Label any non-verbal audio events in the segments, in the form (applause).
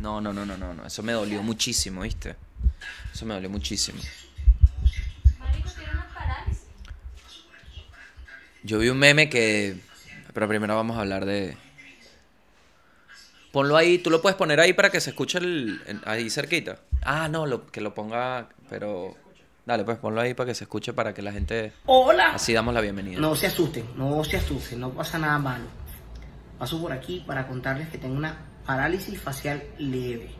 No, no, no, no, no, no. Eso me dolió muchísimo, ¿viste? Eso me dolió muchísimo. Marico, tiene una parálisis. Yo vi un meme que. Pero primero vamos a hablar de. Ponlo ahí, tú lo puedes poner ahí para que se escuche el, en- ahí cerquita. Ah, no, lo, que lo ponga, pero. Dale, pues ponlo ahí para que se escuche para que la gente. Hola. Así damos la bienvenida. No se asusten, no se asusten, no pasa nada malo. Paso por aquí para contarles que tengo una parálisis facial leve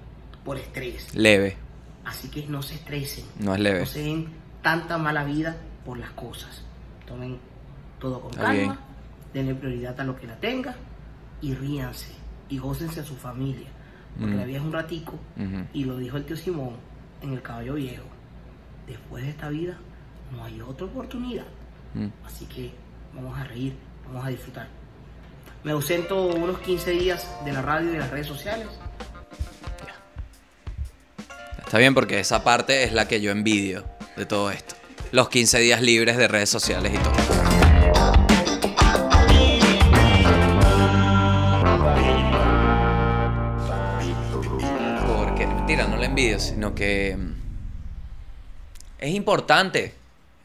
por estrés. Leve, Así que no se estresen, no es leve. no se den tanta mala vida por las cosas. Tomen todo con calma, denle prioridad a lo que la tenga y ríanse y gócense a su familia. Porque Mm. la vida es un ratico y lo dijo el tío Simón en el caballo viejo. Después de esta vida no hay otra oportunidad. Mm. Así que vamos a reír, vamos a disfrutar. Me ausento unos 15 días de la radio y de las redes sociales. Está bien porque esa parte es la que yo envidio de todo esto. Los 15 días libres de redes sociales y todo. Porque, mentira, no la envidio, sino que mm, es importante.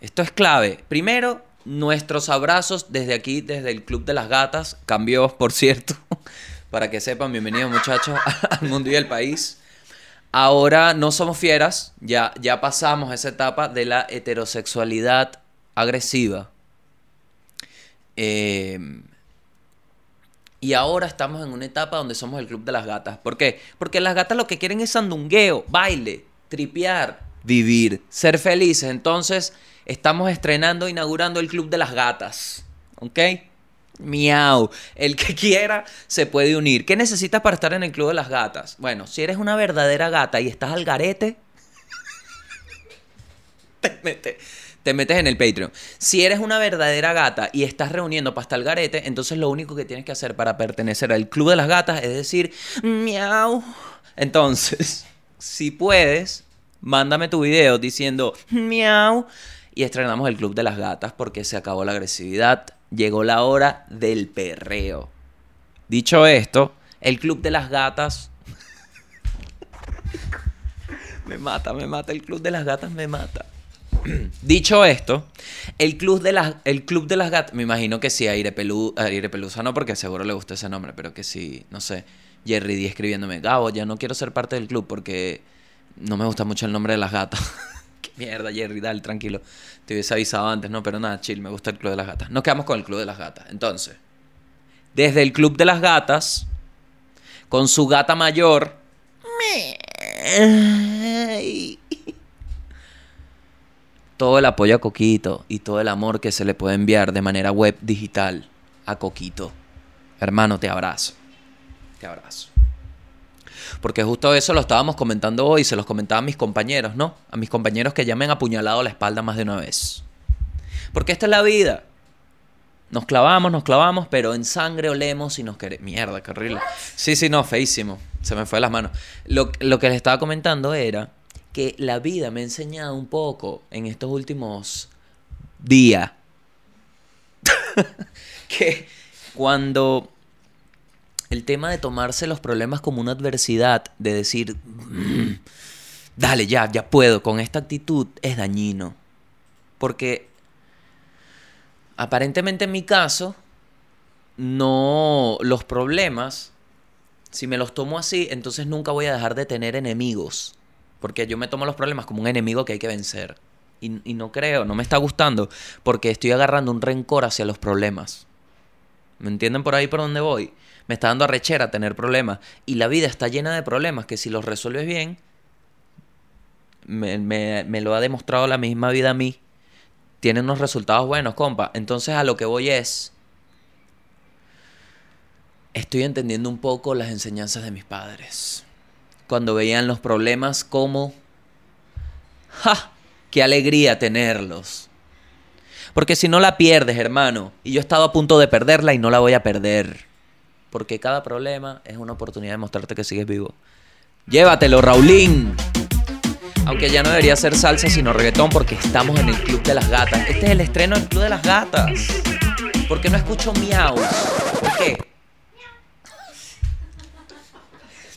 Esto es clave. Primero, nuestros abrazos desde aquí, desde el Club de las Gatas. Cambió, por cierto. (laughs) Para que sepan, bienvenidos muchachos (laughs) al mundo y al país. Ahora no somos fieras, ya, ya pasamos esa etapa de la heterosexualidad agresiva. Eh, y ahora estamos en una etapa donde somos el club de las gatas. ¿Por qué? Porque las gatas lo que quieren es sandungueo, baile, tripear, vivir, ser felices. Entonces estamos estrenando, inaugurando el club de las gatas. ¿Ok? Miau. El que (laughs) quiera se puede unir. ¿Qué necesitas para estar en el club de las gatas? Bueno, si eres una verdadera gata y estás al garete, (laughs) te metes, te metes en el Patreon. Si eres una verdadera gata y estás reuniendo para estar al garete, entonces lo único que tienes que hacer para pertenecer al club de las gatas es decir miau. Entonces, (laughs) si puedes, mándame tu video diciendo miau y estrenamos el club de las gatas porque se acabó la agresividad. Llegó la hora del perreo. Dicho esto, el club de las gatas. (laughs) me mata, me mata. El club de las gatas me mata. (clears throat) Dicho esto, el club de las, el club de las gatas, me imagino que sí, Aire, Pelu, Aire Pelusa no, porque seguro le gusta ese nombre, pero que sí, no sé, Jerry D escribiéndome, Gabo, ya no quiero ser parte del club porque no me gusta mucho el nombre de las gatas. (laughs) Mierda, Jerry, dale, tranquilo. Te hubiese avisado antes, no, pero nada, chill, me gusta el club de las gatas. Nos quedamos con el club de las gatas. Entonces, desde el club de las gatas, con su gata mayor, (laughs) todo el apoyo a Coquito y todo el amor que se le puede enviar de manera web digital a Coquito. Hermano, te abrazo. Te abrazo. Porque justo eso lo estábamos comentando hoy, se los comentaba a mis compañeros, ¿no? A mis compañeros que ya me han apuñalado la espalda más de una vez. Porque esta es la vida. Nos clavamos, nos clavamos, pero en sangre olemos y nos queremos. Mierda, qué horrible. Sí, sí, no, feísimo. Se me fue las manos. Lo, lo que les estaba comentando era que la vida me ha enseñado un poco en estos últimos días (laughs) que cuando el tema de tomarse los problemas como una adversidad, de decir, "Mm, dale, ya, ya puedo, con esta actitud es dañino. Porque aparentemente en mi caso, no, los problemas, si me los tomo así, entonces nunca voy a dejar de tener enemigos. Porque yo me tomo los problemas como un enemigo que hay que vencer. Y, y no creo, no me está gustando, porque estoy agarrando un rencor hacia los problemas. ¿Me entienden por ahí por donde voy? Me está dando arrechera tener problemas. Y la vida está llena de problemas que si los resuelves bien, me, me- me lo ha demostrado la misma vida a mí, tienen unos resultados buenos, compa. Entonces a lo que voy es, estoy entendiendo un poco las enseñanzas de mis padres. Cuando veían los problemas como, ¡ja! ¡Qué alegría tenerlos! Porque si no la pierdes, hermano, y yo he estado a punto de perderla y no la voy a perder. Porque cada problema es una oportunidad de mostrarte que sigues vivo. Llévatelo, Raulín. Aunque ya no debería ser salsa sino reggaetón porque estamos en el Club de las Gatas. Este es el estreno del Club de las Gatas. ¿Por qué no escucho miau? ¿Por qué?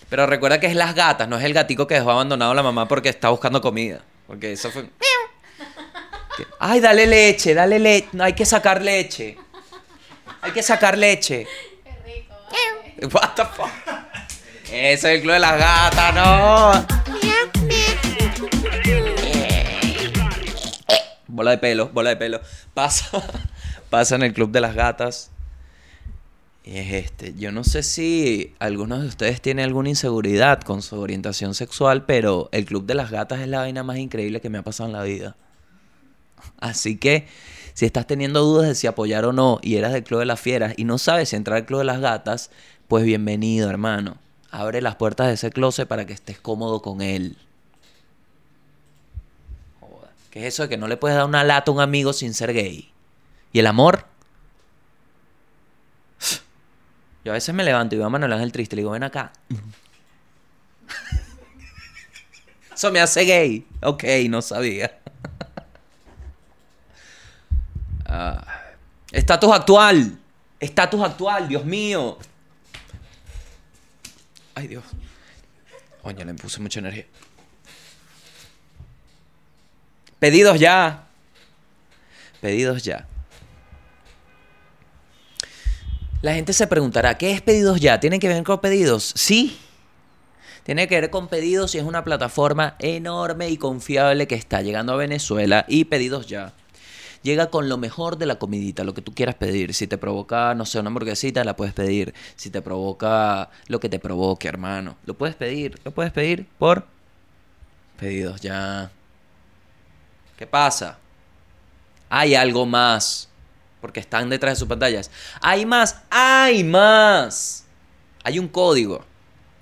Pero recuerda que es las gatas, no es el gatico que dejó abandonado a la mamá porque está buscando comida. Porque eso fue. Ay, dale leche, dale leche. No, hay que sacar leche. Hay que sacar leche. (laughs) What the fuck? Ese es el club de las gatas, no. (laughs) Bola de pelo, bola de pelo. Pasa, (laughs) pasa en el club de las gatas. Y es este. Yo no sé si algunos de ustedes tienen alguna inseguridad con su orientación sexual, pero el club de las gatas es la vaina más increíble que me ha pasado en la vida. Así que si estás teniendo dudas de si apoyar o no y eras del Club de las Fieras y no sabes si entrar al Club de las Gatas, pues bienvenido, hermano. Abre las puertas de ese closet para que estés cómodo con él. Joda. ¿Qué es eso de que no le puedes dar una lata a un amigo sin ser gay? ¿Y el amor? Yo a veces me levanto y veo a Manuel Ángel triste y le digo, ven acá. (laughs) Eso me hace gay. Ok, no sabía. (laughs) Ah. Estatus actual. Estatus actual, Dios mío. Ay, Dios. Oye, le puse mucha energía. Pedidos ya. Pedidos ya. La gente se preguntará, ¿qué es pedidos ya? ¿Tiene que ver con pedidos? Sí. Tiene que ver con pedidos y es una plataforma enorme y confiable que está llegando a Venezuela y pedidos ya. Llega con lo mejor de la comidita, lo que tú quieras pedir. Si te provoca, no sé, una hamburguesita, la puedes pedir. Si te provoca lo que te provoque, hermano. Lo puedes pedir, lo puedes pedir por pedidos ya. ¿Qué pasa? Hay algo más. Porque están detrás de sus pantallas. Hay más, hay más. Hay un código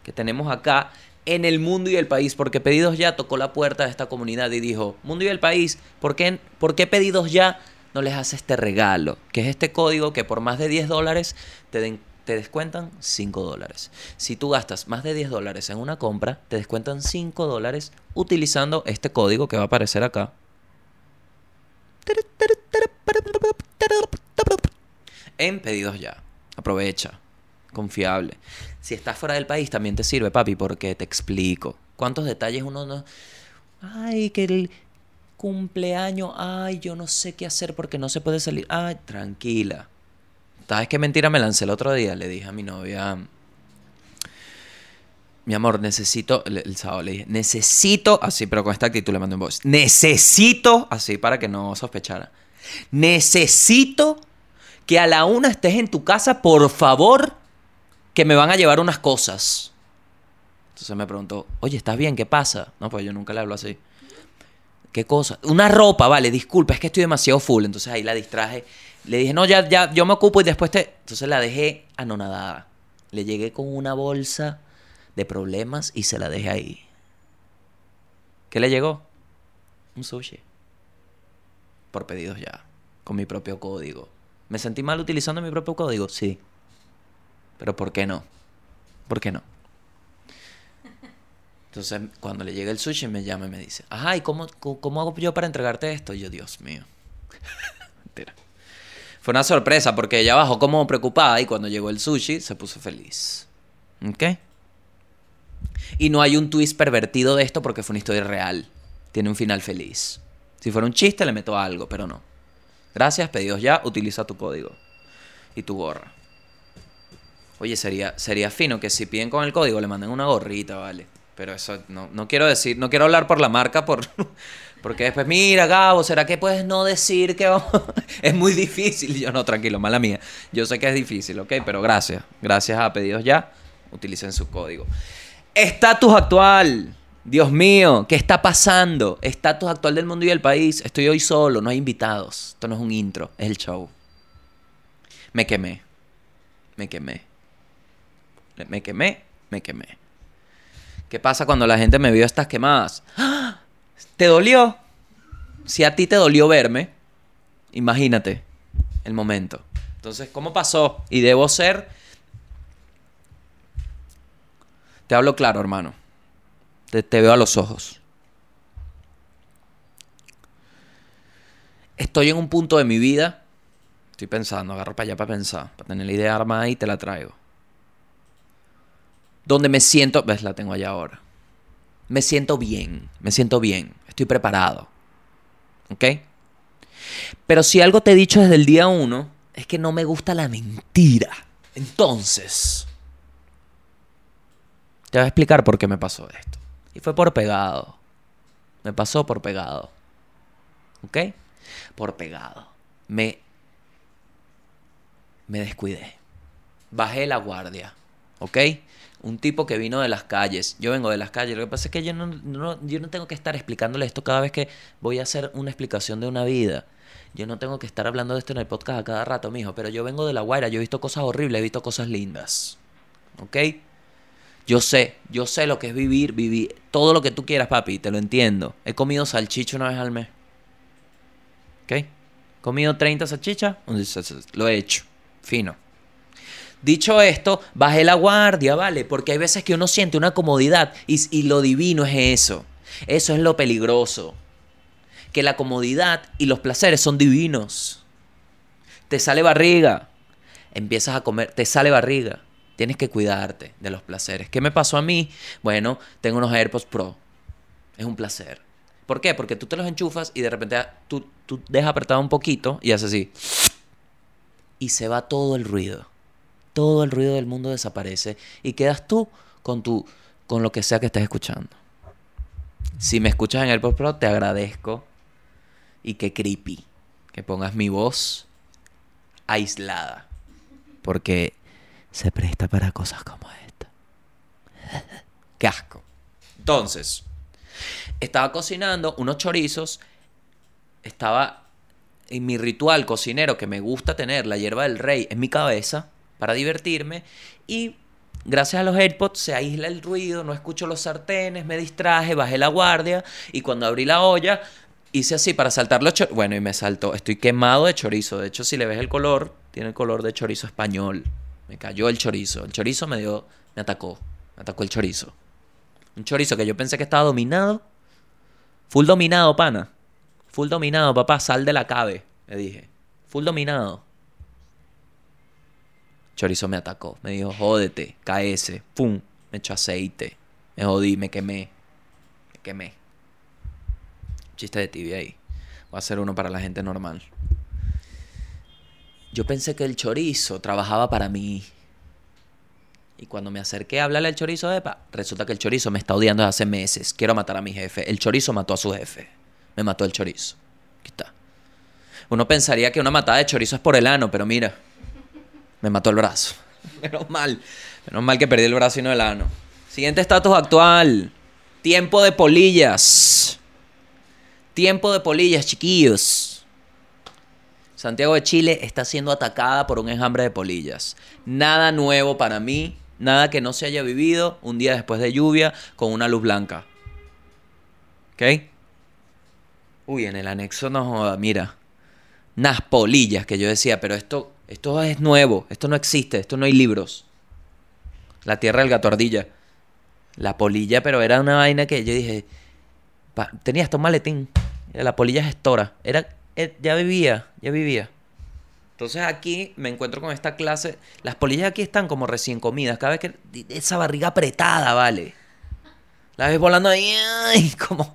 que tenemos acá en el mundo y el país. Porque Pedidos Ya tocó la puerta de esta comunidad y dijo, mundo y el país, ¿por qué, por qué Pedidos Ya no les hace este regalo? Que es este código que por más de 10 dólares te, te descuentan 5 dólares. Si tú gastas más de 10 dólares en una compra, te descuentan 5 dólares utilizando este código que va a aparecer acá. En pedidos ya. Aprovecha. Confiable. Si estás fuera del país también te sirve, papi, porque te explico. ¿Cuántos detalles uno no... Ay, que el cumpleaños... Ay, yo no sé qué hacer porque no se puede salir. Ay, tranquila. ¿Sabes qué mentira me lancé el otro día? Le dije a mi novia... Mi amor, necesito, el, sábado le dije, necesito, así, pero con esta actitud le mando un voice, necesito, así para que no sospechara, necesito que a la una estés en tu casa, por favor, que me van a llevar unas cosas. Entonces me preguntó, oye, ¿estás bien? ¿Qué pasa? No, pues yo nunca le hablo así. ¿Qué cosa? Una ropa, vale, disculpa, es que estoy demasiado full. Entonces ahí la distraje. Le dije, no, ya, ya, yo me ocupo y después te... Entonces la dejé anonadada. Le llegué con una bolsa de problemas y se la dejé ahí. ¿Qué le llegó? Un sushi. Por pedidos ya. Con mi propio código. ¿Me sentí mal utilizando mi propio código? Sí. Pero ¿por qué no? ¿Por qué no? Entonces, cuando le llega el sushi, me llama y me dice, ajá, ¿y cómo, cómo, hago yo para entregarte esto? Y yo, Dios mío. (laughs) Mentira. Fue una sorpresa porque ella bajó como preocupada y cuando llegó el sushi se puso feliz. ¿Ok? Y no hay un twist pervertido de esto porque fue una historia real. Tiene un final feliz. Si fuera un chiste, le meto algo, pero no. Gracias, pedidos ya, utiliza tu código. Y tu gorra. Oye, sería, sería fino que si piden con el código le manden una gorrita, ¿vale? Pero eso no, no quiero decir, no quiero hablar por la marca, por, (laughs) porque después, mira, Gabo, ¿será que puedes no decir que vamos? (laughs) es muy difícil? Yo no, tranquilo, mala mía. Yo sé que es difícil, ¿ok? Pero gracias. Gracias a pedidos ya, utilicen su código. Estatus actual. Dios mío, ¿qué está pasando? Estatus actual del mundo y del país. Estoy hoy solo, no hay invitados. Esto no es un intro, es el show. Me quemé. Me quemé. Me quemé, me quemé. ¿Qué pasa cuando la gente me vio estas quemadas? ¡Ah! ¿Te dolió? Si a ti te dolió verme, imagínate el momento. Entonces, ¿cómo pasó? Y debo ser... Te hablo claro, hermano. Te, te veo a los ojos. Estoy en un punto de mi vida. Estoy pensando, agarro para allá para pensar, para tener la idea armada y te la traigo. Donde me siento, ves, la tengo allá ahora. Me siento bien, me siento bien, estoy preparado. ¿Ok? Pero si algo te he dicho desde el día uno, es que no me gusta la mentira. Entonces, te voy a explicar por qué me pasó esto. Y fue por pegado. Me pasó por pegado. ¿Ok? Por pegado. Me, me descuidé. Bajé la guardia. ¿Ok? Un tipo que vino de las calles. Yo vengo de las calles. Lo que pasa es que yo no, yo no tengo que estar explicándole esto cada vez que voy a hacer una explicación de una vida. Yo no tengo que estar hablando de esto en el podcast a cada rato, mijo. Pero yo vengo de la guaira. Yo he visto cosas horribles, he visto cosas lindas. ¿Ok? Yo sé, yo sé lo que es vivir, vivir. Todo lo que tú quieras, papi, te lo entiendo. He comido salchicha una vez al mes. ¿Ok? He comido 30 salchichas, lo he hecho. Fino. Dicho esto, bajé la guardia, ¿vale? Porque hay veces que uno siente una comodidad y, y lo divino es eso. Eso es lo peligroso. Que la comodidad y los placeres son divinos. Te sale barriga. Empiezas a comer, te sale barriga. Tienes que cuidarte de los placeres. ¿Qué me pasó a mí? Bueno, tengo unos AirPods Pro. Es un placer. ¿Por qué? Porque tú te los enchufas y de repente ah, tú, tú dejas apretado un poquito y haces así. Y se va todo el ruido. Todo el ruido del mundo desaparece y quedas tú con tu con lo que sea que estés escuchando. Si me escuchas en AirPods Pro, te agradezco. Y qué creepy que pongas mi voz aislada. Porque se presta para cosas como esta. (laughs) Qué asco. Entonces, estaba cocinando unos chorizos. Estaba en mi ritual cocinero que me gusta tener, la hierba del rey, en mi cabeza para divertirme. Y gracias a los AirPods se aísla el ruido, no escucho los sartenes, me distraje, bajé la guardia. Y cuando abrí la olla, hice así para saltar los chorizos. Bueno, y me saltó. Estoy quemado de chorizo. De hecho, si le ves el color, tiene el color de chorizo español. Me cayó el chorizo. El chorizo me dio. Me atacó. Me atacó el chorizo. Un chorizo que yo pensé que estaba dominado. Full dominado, pana. Full dominado, papá. Sal de la cabe. Le dije. Full dominado. Chorizo me atacó. Me dijo, jódete. KS. Pum. Me echó aceite. Me jodí. Me quemé. Me quemé. Chiste de tibia ahí. Voy a hacer uno para la gente normal. Yo pensé que el chorizo trabajaba para mí. Y cuando me acerqué a hablarle al chorizo, epa, resulta que el chorizo me está odiando desde hace meses. Quiero matar a mi jefe. El chorizo mató a su jefe. Me mató el chorizo. Aquí está. Uno pensaría que una matada de chorizo es por el ano, pero mira, me mató el brazo. (laughs) Menos mal. Menos mal que perdí el brazo y no el ano. Siguiente estatus actual. Tiempo de polillas. Tiempo de polillas, chiquillos. Santiago de Chile está siendo atacada por un enjambre de polillas. Nada nuevo para mí, nada que no se haya vivido un día después de lluvia con una luz blanca. ¿Ok? Uy, en el anexo no joda, mira. Unas polillas que yo decía, pero esto, esto es nuevo, esto no existe, esto no hay libros. La tierra del gato ardilla. La polilla, pero era una vaina que yo dije, pa- tenía hasta maletín. La polilla gestora. Era, eh, ya vivía, ya vivía. Entonces aquí me encuentro con esta clase. Las polillas aquí están como recién comidas. Cada vez que esa barriga apretada, vale. La ves volando ahí, como,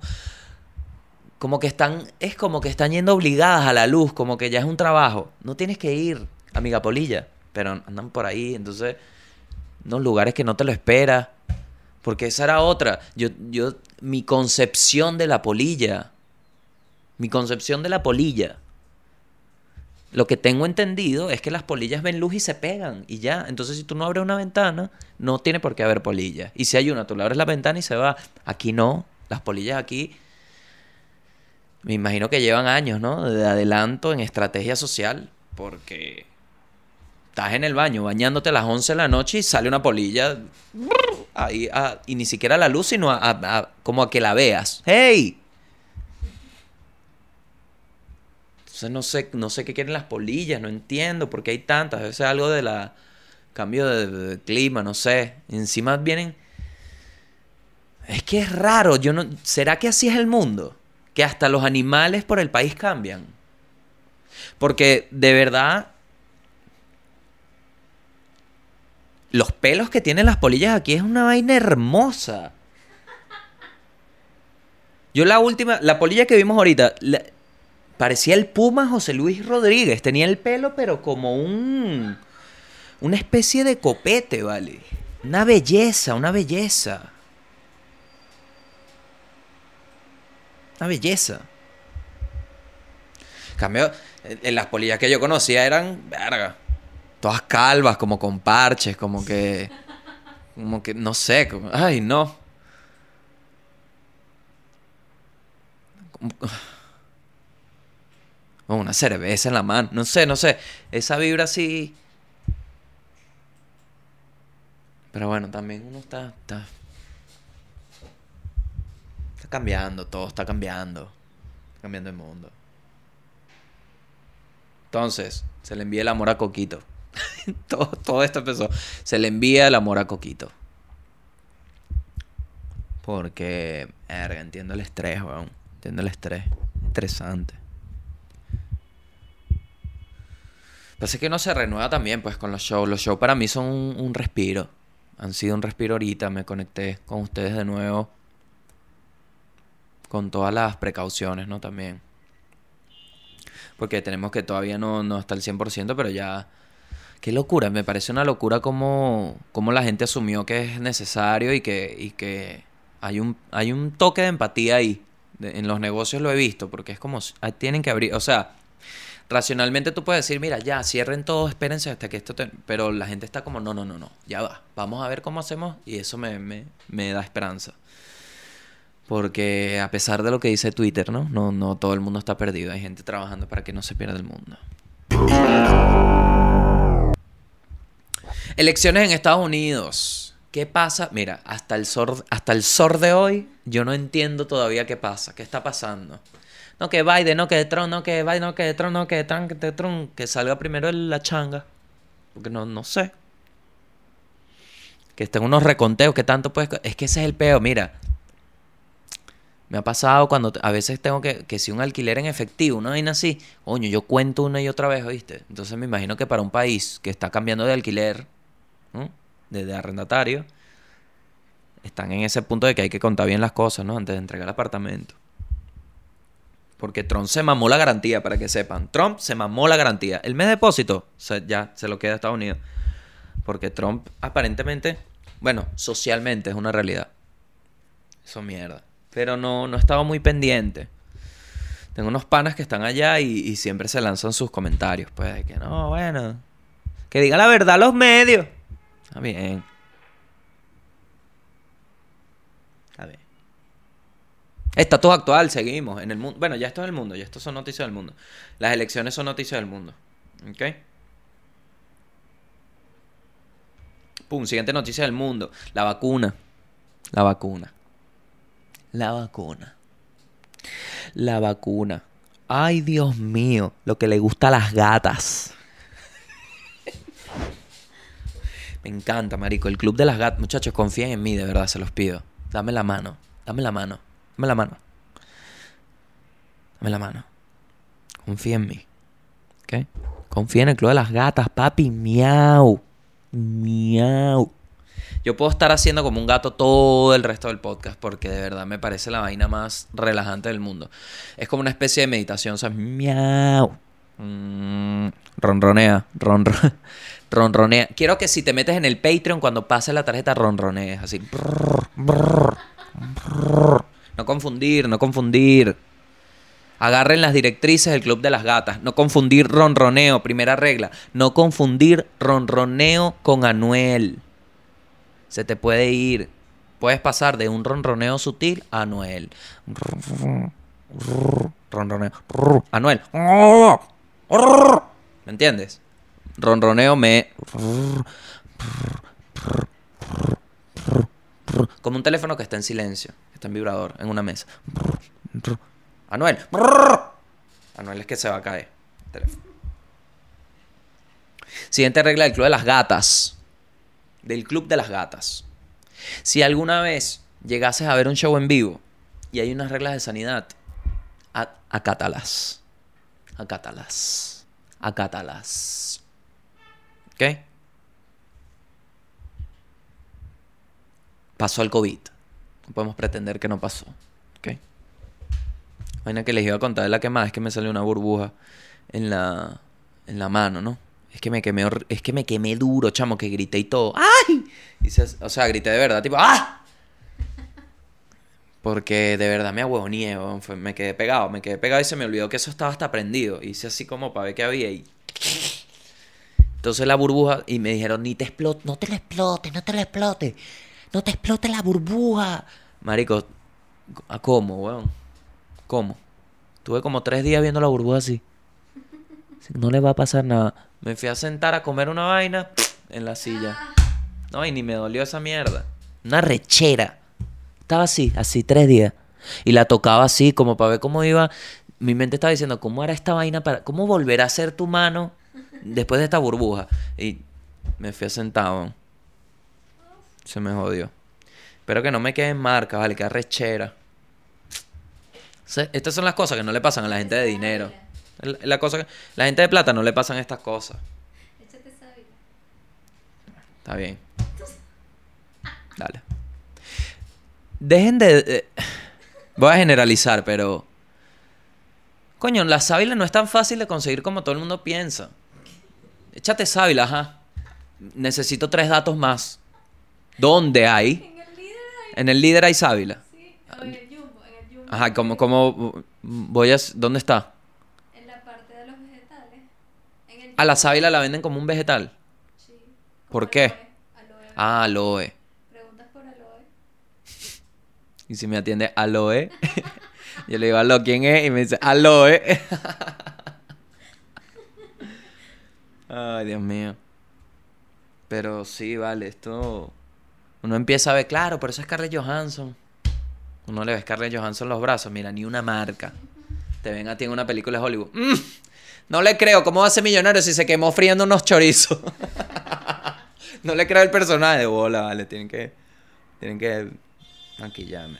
como que están, es como que están yendo obligadas a la luz, como que ya es un trabajo. No tienes que ir, amiga polilla, pero andan por ahí, entonces, unos lugares que no te lo esperas. Porque esa era otra. Yo, yo, mi concepción de la polilla. Mi concepción de la polilla. Lo que tengo entendido es que las polillas ven luz y se pegan y ya. Entonces, si tú no abres una ventana, no tiene por qué haber polillas. Y si hay una, tú le abres la ventana y se va. Aquí no. Las polillas aquí, me imagino que llevan años, ¿no? De adelanto en estrategia social. Porque estás en el baño bañándote a las 11 de la noche y sale una polilla ahí, ah, y ni siquiera a la luz, sino a, a- a- como a que la veas. ¡Hey! Entonces no sé, no sé qué quieren las polillas, no entiendo por qué hay tantas. Debe ser algo de la cambio de, de clima, no sé. Encima vienen. Es que es raro, yo no. ¿Será que así es el mundo? Que hasta los animales por el país cambian. Porque de verdad. Los pelos que tienen las polillas aquí es una vaina hermosa. Yo la última, la polilla que vimos ahorita, parecía el Puma José Luis Rodríguez. Tenía el pelo, pero como un. Una especie de copete, ¿vale? Una belleza, una belleza. Una belleza. En Cambio, en en las polillas que yo conocía eran, verga, todas calvas, como con parches, como que, como que, no sé, como- ay, no. Como- una cerveza en la mano, no sé, no sé, esa vibra así. Pero bueno, también uno está, está, está cambiando, todo está cambiando, está cambiando el mundo. Entonces, se le envía el amor a Coquito. (laughs) todo, todo esto empezó. Se le envía el amor a Coquito. Porque, verga, entiendo el estrés, weón. Entiendo el estrés. Interesante. Pasa que uno se renueva también, pues, con los shows. Los shows para mí son un, un respiro. Han sido un respiro ahorita. Me conecté con ustedes de nuevo. Con todas las precauciones, ¿no? También. Porque tenemos que todavía no, no está al 100%, pero ya... Qué locura, me parece una locura como, como la gente asumió que es necesario y que, y que hay, un, hay un toque de empatía ahí. En los negocios lo he visto, porque es como, ah, tienen que abrir, o sea, racionalmente tú puedes decir, mira, ya, cierren todo, espérense hasta que esto... te-". Pero la gente está como, no, no, no, no, ya va, vamos a ver cómo hacemos y eso me, me, me da esperanza. Porque a pesar de lo que dice Twitter, ¿no? No, no todo el mundo está perdido. Hay gente trabajando para que no se pierda el mundo. Elecciones en Estados Unidos. ¿Qué pasa? Mira, hasta el sor, hasta el de hoy, yo no entiendo todavía qué pasa, qué está pasando. No que Biden, no que Trump, no que Biden, no que Trump, no que Trump, que Trump, que salga primero la changa. Porque no, no sé. Que estén unos reconteos, que tanto puedes... Es que ese es el peo, mira. Me ha pasado cuando a veces tengo que, que si un alquiler en efectivo, una vaina así, coño, yo cuento una y otra vez, ¿oíste? Entonces me imagino que para un país que está cambiando de alquiler, ¿no? de, arrendatario, están en ese punto de que hay que contar bien las cosas, ¿no? Antes de entregar el apartamento. Porque Trump se mamó la garantía, para que sepan. Trump se mamó la garantía. El mes de depósito ya se lo queda a Estados Unidos. Porque Trump aparentemente, bueno, socialmente es una realidad. Eso mierda. Pero no, no estaba muy pendiente. Tengo unos panas que están allá y, y siempre se lanzan sus comentarios. Pues de que no, bueno. Que diga la verdad los medios. Está bien. Está bien. Actual, seguimos en el mundo. Bueno, ya esto es el mundo, ya esto son noticias del mundo. Las elecciones son noticias del mundo. ¿Ok? Pum, siguiente noticia del mundo. La vacuna. La vacuna. La vacuna. La vacuna. Ay, Dios mío, lo que le gusta a las gatas. Me encanta, marico. El club de las gatas. Muchachos, confíen en mí, de verdad, se los pido. Dame la mano. Dame la mano. Dame la mano. Dame la mano. Confía en mí. ¿Ok? Confía en el club de las gatas, papi. Miau. Miau. Yo puedo estar haciendo como un gato todo el resto del podcast porque de verdad me parece la vaina más relajante del mundo. Es como una especie de meditación, o sea, miau. Mm, ronronea, ronro- (laughs) ronronea. Quiero que si te metes en el Patreon cuando pase la tarjeta ronronees así. Brrr, brrr, brrr. No confundir, no confundir. Agarren las directrices del Club de las Gatas. No confundir ronroneo, primera regla. No confundir ronroneo con Anuel. Se te puede ir. Puedes pasar de un ronroneo sutil a Anuel. Ronroneo. Anuel. ¿Me entiendes? Ronroneo me... Como un teléfono que está en silencio. Está en vibrador, en una mesa. Anuel. Anuel es que se va a caer. Siguiente regla del club de las gatas. Del club de las gatas. Si alguna vez llegases a ver un show en vivo y hay unas reglas de sanidad, acátalas. Acátalas. Acátalas. Pasó el COVID. No podemos pretender que no pasó. ¿Ok? Vaina que les iba a contar de la que es que me salió una burbuja en la, en la mano, ¿no? Es que me quemé, es que me quemé duro, chamo, que grité y todo. ¡Ay! O sea, grité de verdad, tipo ¡Ah! Porque de verdad me ahuevoné, me quedé pegado, me quedé pegado y se me olvidó que eso estaba hasta prendido. Hice así como para ver qué había y... Entonces la burbuja y me dijeron, ni te explote, no te la explote, no te la explote, no te explote la burbuja. Marico, ¿a cómo, weón? ¿Cómo? Tuve como tres días viendo la burbuja así. No le va a pasar nada. Me fui a sentar a comer una vaina en la silla. No, y ni me dolió esa mierda. Una rechera. Estaba así, así tres días. Y la tocaba así, como para ver cómo iba. Mi mente estaba diciendo, ¿cómo era esta vaina para. ¿Cómo volverá a ser tu mano después de esta burbuja? Y me fui a sentar. Se me jodió. Espero que no me queden marcas, vale, que arrechera. Estas son las cosas que no le pasan a la gente de dinero. La, cosa que- la gente de plata no le pasan estas cosas. Está bien. Dale. Dejen de... de- voy a generalizar, pero... Coño, la sábila no es tan fácil de conseguir como todo el mundo piensa. Échate sábila, ajá. Necesito tres datos más. ¿Dónde hay? En el líder hay. En el líder hay sábila. Sí. O en el jumbo. En el jumbo. Ajá, como, como voy a... ¿Dónde está? En la parte de los vegetales. En el A la jumbo, sábila la venden como un vegetal. Sí. ¿Por qué? aloe, aloe. Ah, aloe. Preguntas por aloe. Y si me atiende aloe, (laughs) yo le digo aló, ¿quién es? Y me dice aloe. (laughs) Ay, Dios mío. Pero sí, vale, esto. Uno empieza a ver, claro, pero eso es Scarlett Johansson. Uno le ve a Scarlett Johansson los brazos, mira, ni una marca. Te ven a ti en una película de Hollywood. Mm, no le creo, ¿cómo va a ser millonario si se quemó friendo unos chorizos? (laughs) no le creo el personaje de bola, vale, tienen que. Tienen que maquillarme.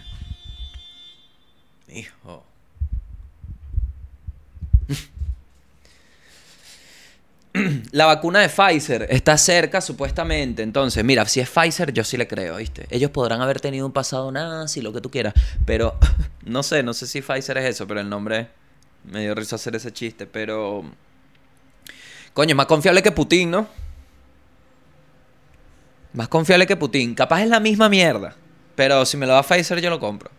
Hijo. (clears throat) La vacuna de Pfizer está cerca, supuestamente. Entonces, mira, si es Pfizer, yo sí le creo, ¿viste? Ellos podrán haber tenido un pasado nazi, lo que tú quieras. Pero, (laughs) no sé, no sé si Pfizer es eso, pero el nombre me dio risa hacer ese chiste. Pero, coño, es más confiable que Putin, ¿no? Más confiable que Putin. Capaz es la misma mierda. Pero si me lo da Pfizer, yo lo compro.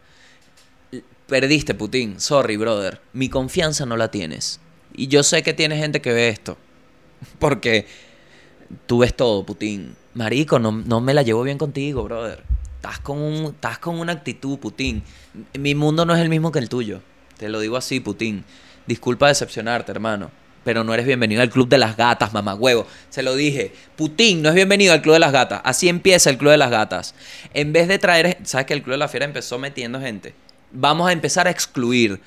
Perdiste, Putin. Sorry, brother. Mi confianza no la tienes. Y yo sé que tiene gente que ve esto. (laughs) Porque tú ves todo, Putin. Marico, no, no me la llevo bien contigo, brother. Estás con, un, estás con una actitud, Putin. Mi mundo no es el mismo que el tuyo. Te lo digo así, Putin. Disculpa decepcionarte, hermano. Pero no eres bienvenido al club de las gatas, mamagüevo. Se lo dije. Putin no es bienvenido al club de las gatas. Así empieza el club de las gatas. En vez de traer. ¿Sabes que el club de la fiera empezó metiendo gente? Vamos a empezar a excluir.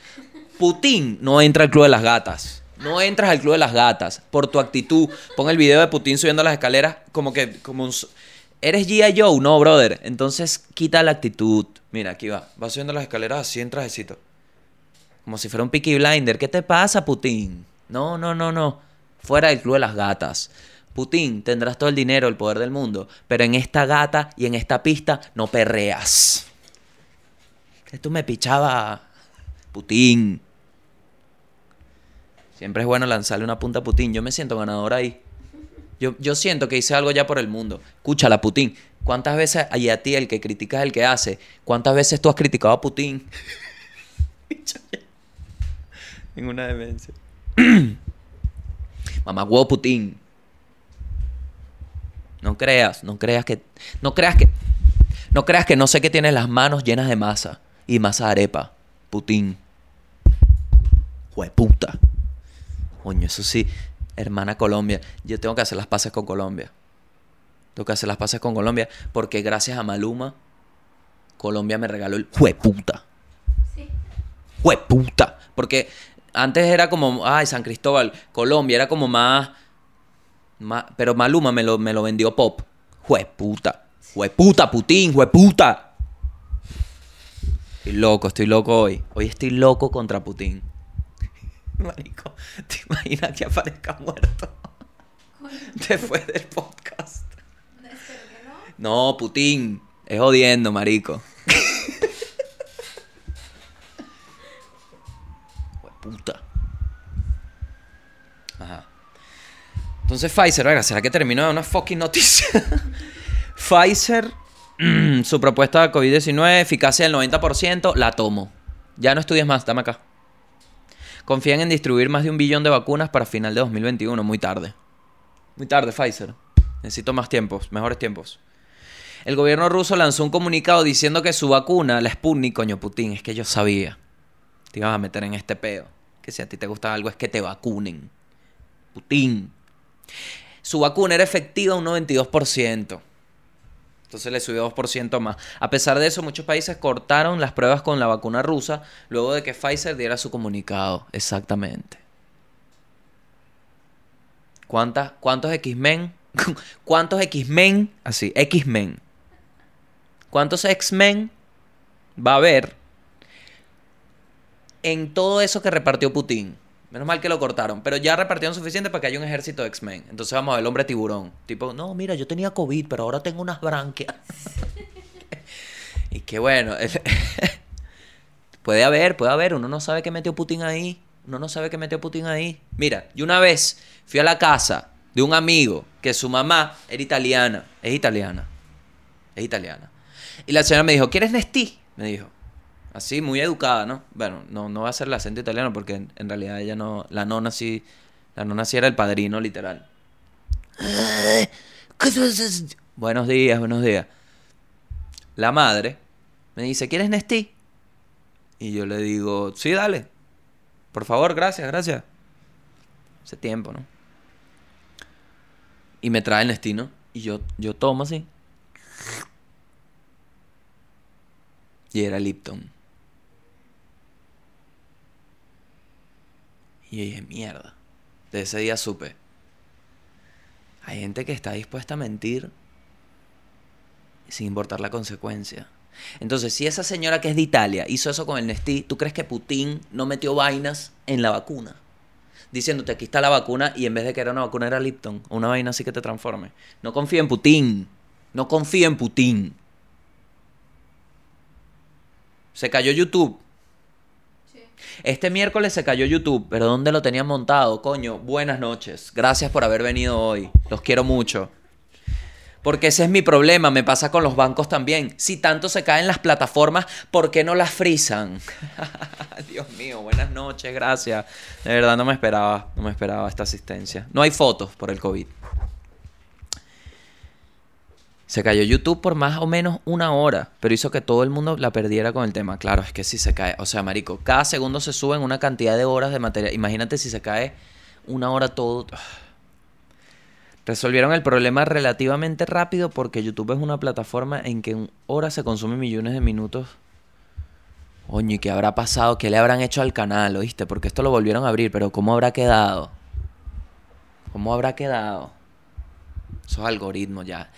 Putin no entra al club de las gatas. No entras al club de las gatas por tu actitud. Pon el video de Putin subiendo las escaleras como que como un eres G.I. Joe, no, brother. Entonces quita la actitud. Mira, aquí va. Va subiendo las escaleras así en trajecito. Como si fuera un Peaky Blinder. ¿Qué te pasa, Putin? No, no, no, no. Fuera del club de las gatas. Putin, tendrás todo el dinero, el poder del mundo, pero en esta gata y en esta pista no perreas. Esto me pichaba Putin. Siempre es bueno lanzarle una punta a Putin. Yo me siento ganador ahí. Yo, yo siento que hice algo ya por el mundo. Escúchala, Putin. ¿Cuántas veces, y a ti el que criticas el que hace, cuántas veces tú has criticado a Putin? (laughs) en una demencia. (clears throat) Mamá huevo Putin. No creas, no creas que. No creas que. No creas que no sé que tienes las manos llenas de masa. Y masa arepa. Putin. Jueputa. Coño, eso sí. Hermana Colombia. Yo tengo que hacer las paces con Colombia. Tengo que hacer las paces con Colombia. Porque gracias a Maluma, Colombia me regaló el jueputa. Sí. Jueputa. Porque antes era como, ay, San Cristóbal, Colombia, era como más. más pero Maluma me lo, me lo vendió pop. Jueputa. Jueputa, Putin, jueputa. Estoy loco, estoy loco hoy. Hoy estoy loco contra Putin. Marico, (laughs) ¿te imaginas que aparezca muerto después del podcast? no, espero que no. No, Putin. Es jodiendo, marico. (laughs) puta. Ajá. Entonces Pfizer, venga, ¿será que terminó de una fucking noticia? (laughs) Pfizer, (clears throat) su propuesta de COVID-19, eficacia del 90%, la tomo. Ya no estudies más, dame acá. Confían en distribuir más de un billón de vacunas para final de 2021, muy tarde. Muy tarde, Pfizer. Necesito más tiempos, mejores tiempos. El gobierno ruso lanzó un comunicado diciendo que su vacuna, la Sputnik, coño Putin, es que yo sabía. Te ibas a meter en este peo. Que si a ti te gusta algo es que te vacunen. Putin. Su vacuna era efectiva un 92%. Entonces le subió 2% más. A pesar de eso, muchos países cortaron las pruebas con la vacuna rusa luego de que Pfizer diera su comunicado. Exactamente. ¿Cuántas, ¿Cuántos X-Men? (laughs) ¿Cuántos X-Men? Así, X-Men. ¿Cuántos X-Men va a haber en todo eso que repartió Putin? Menos mal que lo cortaron, pero ya repartieron suficiente para que haya un ejército de X-Men. Entonces vamos a ver el hombre tiburón. Tipo, no, mira, yo tenía COVID, pero ahora tengo unas branquias. (laughs) y qué bueno. (laughs) puede haber, puede haber. Uno no sabe qué metió Putin ahí. Uno no sabe qué metió Putin ahí. Mira, yo una vez fui a la casa de un amigo que su mamá era italiana. Es italiana. Es italiana. Y la señora me dijo, ¿quieres Nestí? Me dijo. Así, muy educada, ¿no? Bueno, no, no va a ser el acento italiano porque en, en realidad ella no... La nona sí... La nona sí era el padrino, literal. (laughs) Buenos días, buenos días. La madre me dice, ¿quieres Nestí? Y yo le digo, sí, dale. Por favor, gracias, gracias. Hace tiempo, ¿no? Y me trae el Nestí, ¿no? Y yo, yo tomo así. Y era Lipton. Y yo dije, mierda. De ese día supe. Hay gente que está dispuesta a mentir sin importar la consecuencia. Entonces, si esa señora que es de Italia hizo eso con el Nestí, ¿tú crees que Putin no metió vainas en la vacuna? Diciéndote, aquí está la vacuna y en vez de que era una vacuna era Lipton. Una vaina así que te transforme. No confío en Putin. No confío en Putin. Se cayó YouTube. Este miércoles se cayó YouTube, pero ¿dónde lo tenían montado? Coño, buenas noches. Gracias por haber venido hoy. Los quiero mucho. Porque ese es mi problema, me pasa con los bancos también. Si tanto se caen las plataformas, ¿por qué no las frisan? (laughs) Dios mío, buenas noches, gracias. De verdad no me esperaba, no me esperaba esta asistencia. No hay fotos por el COVID. Se cayó YouTube por más o menos una hora, pero hizo que todo el mundo la perdiera con el tema. Claro, es que si se cae, o sea, marico, cada segundo se suben una cantidad de horas de material. Imagínate si se cae una hora todo. Resolvieron el problema relativamente rápido porque YouTube es una plataforma en que en horas se consumen millones de minutos. Oye, ¿y qué habrá pasado? ¿Qué le habrán hecho al canal? ¿Oíste? Porque esto lo volvieron a abrir, pero ¿cómo habrá quedado? ¿Cómo habrá quedado? Esos algoritmos ya.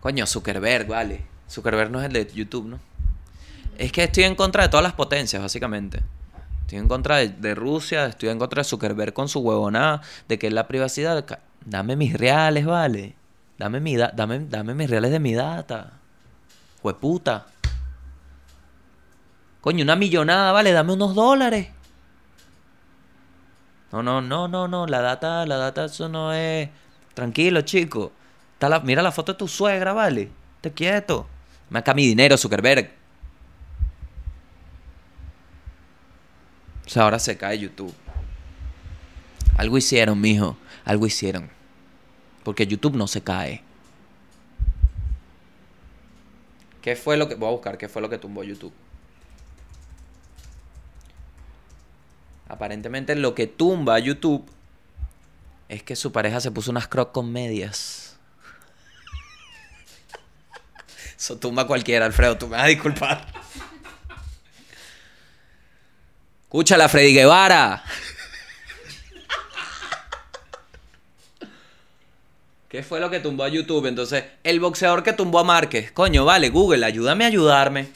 Coño, Zuckerberg, vale. Zuckerberg no es el de YouTube, ¿no? Es que estoy en contra de todas las potencias, básicamente. Estoy en contra de, Rusia, estoy en contra de Zuckerberg con su huevonada, de que es la privacidad. Dame mis reales, vale. Dame, mi da- dame, dame mis reales de mi data. Jueputa. Coño, una millonada, vale, dame unos dólares. No, no, no, no, no, la data, la data, eso no es. Tranquilo, chico. La- mira la foto de tu suegra, vale. Te quieto. Me acá mi dinero, Zuckerberg. O sea, ahora se cae YouTube. Algo hicieron, mijo. Algo hicieron. Porque YouTube no se cae. ¿Qué fue lo que. Voy a buscar qué fue lo que tumbó YouTube. Aparentemente lo que tumba YouTube es que su pareja se puso unas crocs con medias. Eso tumba cualquiera, Alfredo. Tú me vas a disculpar. Escúchala, Freddy Guevara. ¿Qué fue lo que tumbó a YouTube? Entonces, el boxeador que tumbó a Márquez. Coño, vale, Google, ayúdame a ayudarme.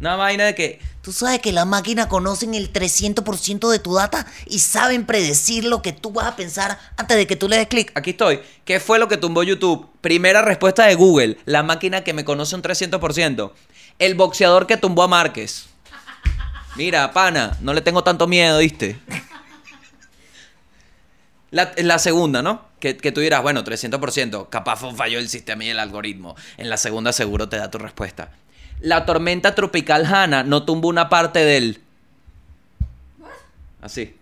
Una vaina de que Tú sabes que las máquinas conocen el 300% de tu data y saben predecir lo que tú vas a pensar antes de que tú le des clic. Aquí estoy. ¿Qué fue lo que tumbó YouTube? Primera respuesta de Google. La máquina que me conoce un 300%. El boxeador que tumbó a Márquez. Mira, pana, no le tengo tanto miedo, ¿viste? La, la segunda, ¿no? Que, que tú dirás, bueno, 300%, capaz falló el sistema y el algoritmo. En la segunda seguro te da tu respuesta. La tormenta tropical Hanna no tumbó una parte del... Así.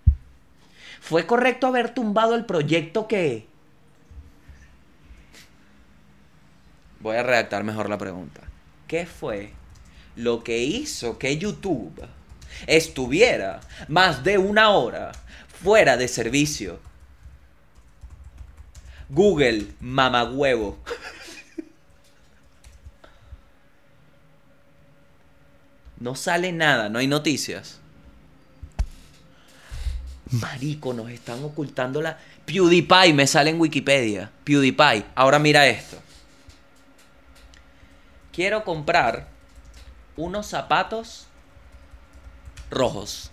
¿Fue correcto haber tumbado el proyecto que... Voy a redactar mejor la pregunta. ¿Qué fue lo que hizo que YouTube estuviera más de una hora fuera de servicio? Google, mamagüevo. No sale nada, no hay noticias. Marico, nos están ocultando la... PewDiePie me sale en Wikipedia. PewDiePie. Ahora mira esto. Quiero comprar unos zapatos rojos.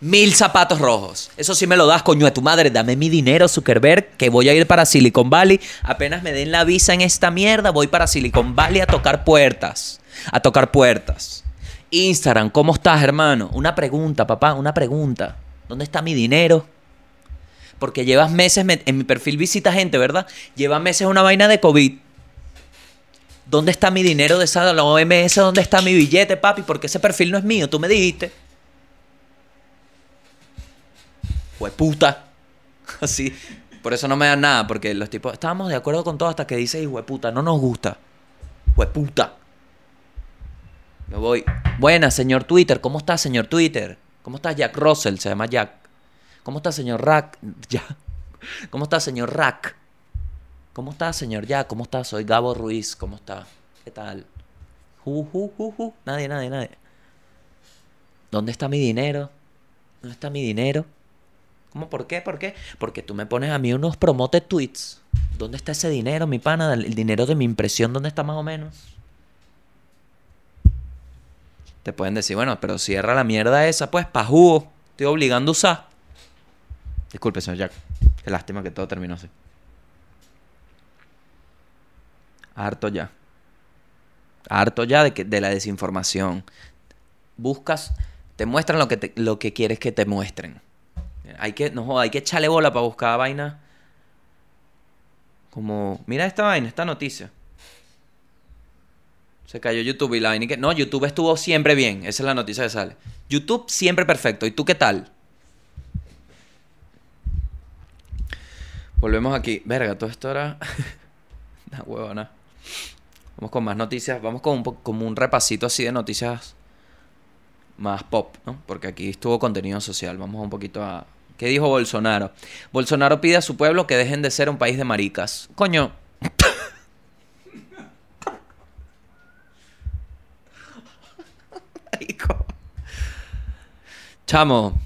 Mil zapatos rojos. Eso sí me lo das, coño de tu madre. Dame mi dinero, Zuckerberg, que voy a ir para Silicon Valley. Apenas me den la visa en esta mierda, voy para Silicon Valley a tocar puertas. A tocar puertas. Instagram, ¿cómo estás, hermano? Una pregunta, papá, una pregunta. ¿Dónde está mi dinero? Porque llevas meses, me- en mi perfil visita gente, ¿verdad? Lleva meses una vaina de COVID. ¿Dónde está mi dinero de esa la OMS? ¿Dónde está mi billete, papi? Porque ese perfil no es mío, tú me dijiste. Hueputa. (laughs) Así. Por eso no me dan nada, porque los tipos estábamos de acuerdo con todo hasta que dice hueputa, no nos gusta. Hueputa. Me voy. Buenas, señor Twitter. ¿Cómo está, señor Twitter? ¿Cómo está Jack Russell? Se llama Jack. ¿Cómo está, señor Rack? (laughs) Ya. ¿Cómo está, señor Rack? ¿Cómo está, señor Jack? ¿Cómo está? Soy Gabo Ruiz. ¿Cómo está? ¿Qué tal? Ju. Nadie, nadie, nadie. ¿Dónde está mi dinero? ¿Dónde está mi dinero? ¿Cómo? ¿Por qué? ¿Por qué? Porque tú me pones a mí unos promoted tweets. ¿Dónde está ese dinero, mi pana? El dinero de mi impresión, ¿dónde está más o menos? Te pueden decir, bueno, pero cierra la mierda esa, pues, pa' jugo. Estoy obligando a usar. Disculpe, señor Jack. Qué lástima que todo terminó así. Harto ya. Harto ya de, que, de la desinformación. Buscas, te muestran lo que, lo que quieres que te muestren. Hay que, no joda, hay que echarle bola para buscar vaina. Como, mira esta vaina, esta noticia. Se cayó YouTube y la vaina que. No, YouTube estuvo siempre bien. Esa es la noticia que sale. YouTube siempre perfecto. ¿Y tú qué tal? Volvemos aquí. Verga, todo esto era. (laughs) Una huevona. Vamos con más noticias. Vamos con un, como un repasito así de noticias más pop, ¿no? Porque aquí estuvo contenido social. Vamos un poquito a. ¿Qué dijo Bolsonaro? Bolsonaro pide a su pueblo que dejen de ser un país de maricas. Coño. (laughs) Chamo.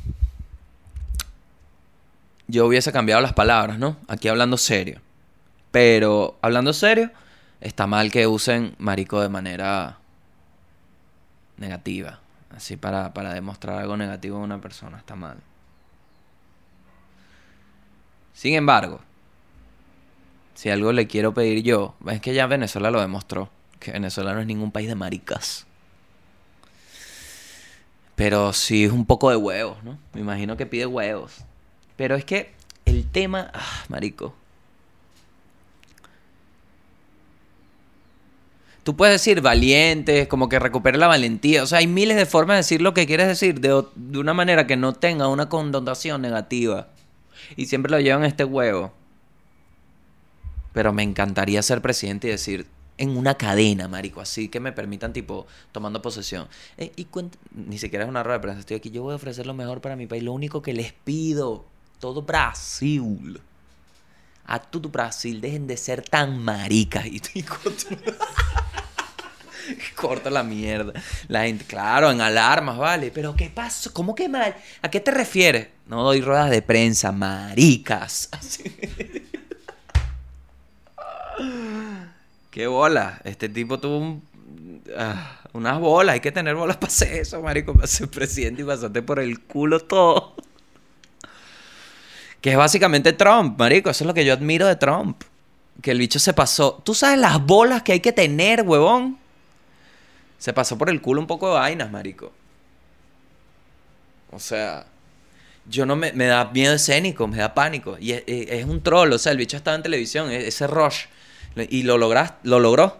Yo hubiese cambiado las palabras, ¿no? Aquí hablando serio. Pero hablando serio, está mal que usen marico de manera negativa. Así para, para demostrar algo negativo en una persona. Está mal. Sin embargo, si algo le quiero pedir yo, es que ya Venezuela lo demostró. Que Venezuela no es ningún país de maricas. Pero sí es un poco de huevos, ¿no? Me imagino que pide huevos. Pero es que el tema... Ah, marico. Tú puedes decir valiente, como que recupere la valentía. O sea, hay miles de formas de decir lo que quieres decir de, de una manera que no tenga una connotación negativa. Y siempre lo llevan a este huevo. Pero me encantaría ser presidente y decir en una cadena, marico, así que me permitan, tipo, tomando posesión. Eh, y Ni siquiera es una rueda de prensa, estoy aquí. Yo voy a ofrecer lo mejor para mi país. Lo único que les pido, todo Brasil. A todo Brasil, dejen de ser tan maricas. Y, y (laughs) Corta la mierda. Claro, en alarmas, vale. Pero ¿qué pasó? ¿Cómo que mal? ¿A qué te refieres? No doy ruedas de prensa, maricas. (laughs) Así. Qué bola. Este tipo tuvo un. ah, unas bolas, hay que tener bolas para hacer eso, marico, para ser presidente y pasarte por el culo todo. Que es básicamente Trump, marico, eso es lo que yo admiro de Trump. Que el bicho se pasó. ¿Tú sabes las bolas que hay que tener, huevón? Se pasó por el culo un poco de vainas, marico. O sea, yo no me, me da miedo escénico, me da pánico. Y es, un troll, o sea, el bicho estaba en televisión, e- ese rush. Y lo, lo logró.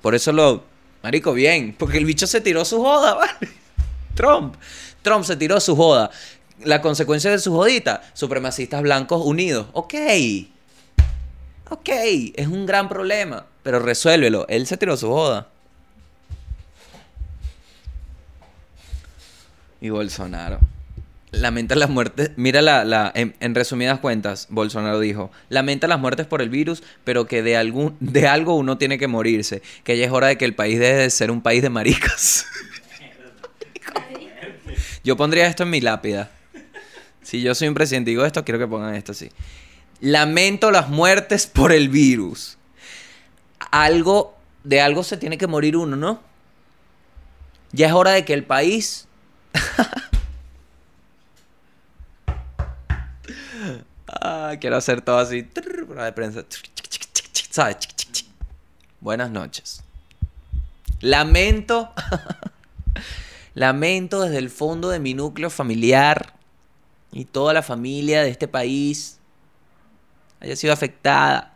Por eso lo. Marico, bien. Porque el bicho se tiró su joda, (laughs) ¿vale? Trump. Trump se tiró su joda. La consecuencia de su jodita, supremacistas blancos unidos. Ok. Ok, es un gran problema. Pero resuélvelo. Él se tiró su joda. Y Bolsonaro. Lamenta las muertes. Mira la, la en, resumidas cuentas, Bolsonaro dijo: Lamenta las muertes por el virus, pero que de algún, de algo uno tiene que morirse. Que ya es hora de que el país deje de ser un país de maricas. (laughs) Yo pondría esto en mi lápida. Si yo soy un presidente y digo esto, quiero que pongan esto así. Lamento las muertes por el virus. Algo, de algo se tiene que morir uno, ¿no? Ya es hora de que el país Ah, quiero hacer todo así. Buenas noches. Lamento. (laughs) Lamento desde el fondo de mi núcleo familiar y toda la familia de este país haya sido afectada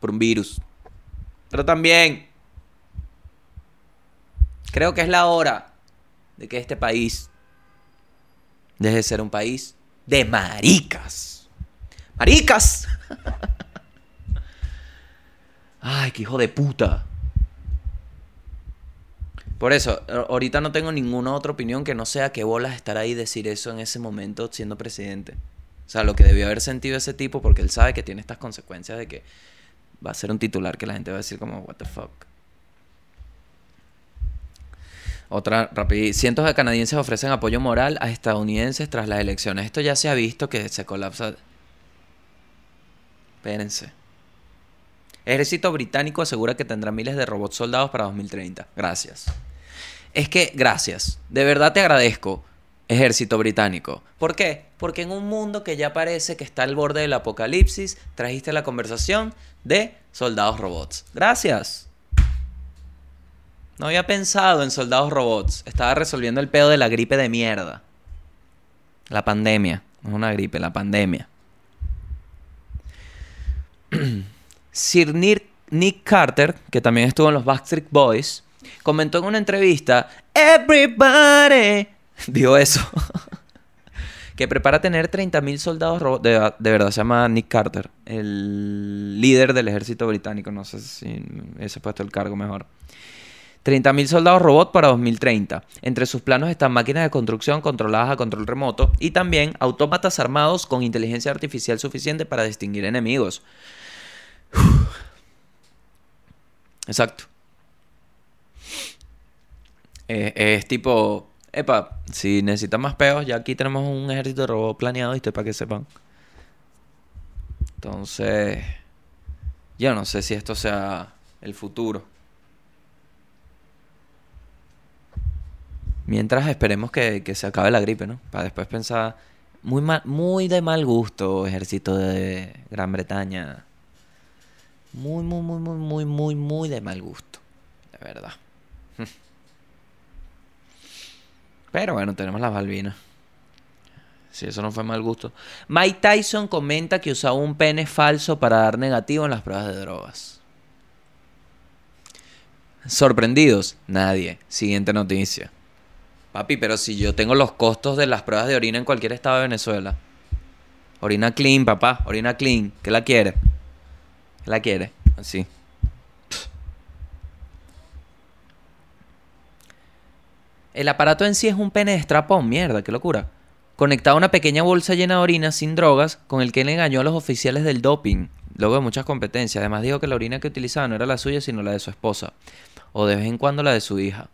por un virus. Pero también creo que es la hora de que este país deje de ser un país de maricas. ¡Maricas! (laughs) Ay, qué hijo de puta. Por eso, ahorita no tengo ninguna otra opinión que no sea que bolas estar ahí y decir eso en ese momento siendo presidente. O sea, lo que debió haber sentido ese tipo porque él sabe que tiene estas consecuencias de que va a ser un titular que la gente va a decir como, what the fuck. Otra, rapid. Cientos de canadienses ofrecen apoyo moral a estadounidenses tras las elecciones. Esto ya se ha visto que se colapsa. Espérense. Ejército británico asegura que tendrá miles de robots soldados para 2030. Gracias. Es que, gracias. De verdad te agradezco, ejército británico. ¿Por qué? Porque en un mundo que ya parece que está al borde del apocalipsis, trajiste la conversación de soldados robots. Gracias. No había pensado en soldados robots. Estaba resolviendo el pedo de la gripe de mierda. La pandemia. No es una gripe, la pandemia. (clears throat) Sir Nick, Carter, que también estuvo en los Backstreet Boys, comentó en una entrevista, Everybody, (laughs) dijo eso, (laughs) que prepara tener 30.000 soldados robots, de, de verdad se llama Nick Carter, el líder del ejército británico, no sé si ese puesto el cargo mejor. 30.000 soldados robot para 2030. Entre sus planos están máquinas de construcción controladas a control remoto y también autómatas armados con inteligencia artificial suficiente para distinguir enemigos. Exacto. Es tipo, epa, si necesitan más peos, ya aquí tenemos un ejército de robots planeado, ¿viste? Para que sepan. Entonces, yo no sé si esto sea el futuro. Mientras esperemos que, que se acabe la gripe, ¿no? Para después pensar, muy, mal, muy de mal gusto, ejército de Gran Bretaña. Muy, muy, muy, muy, muy, muy, muy de mal gusto. De verdad. (laughs) Pero bueno, tenemos las Balvinas. Si eso no fue mal gusto. Mike Tyson comenta que usaba un pene falso para dar negativo en las pruebas de drogas. ¿Sorprendidos? Nadie. Siguiente noticia. Papi, pero si yo tengo los costos de las pruebas de orina en cualquier estado de Venezuela. Orina clean, papá. Orina clean. ¿Qué la quiere? ¿Qué la quiere? Así. El aparato en sí es un pene de strapón, mierda, qué locura. Conectado a una pequeña bolsa llena de orina sin drogas, con el que él engañó a los oficiales del doping, luego de muchas competencias. Además dijo que la orina que utilizaba no era la suya, sino la de su esposa. O de vez en cuando la de su hija.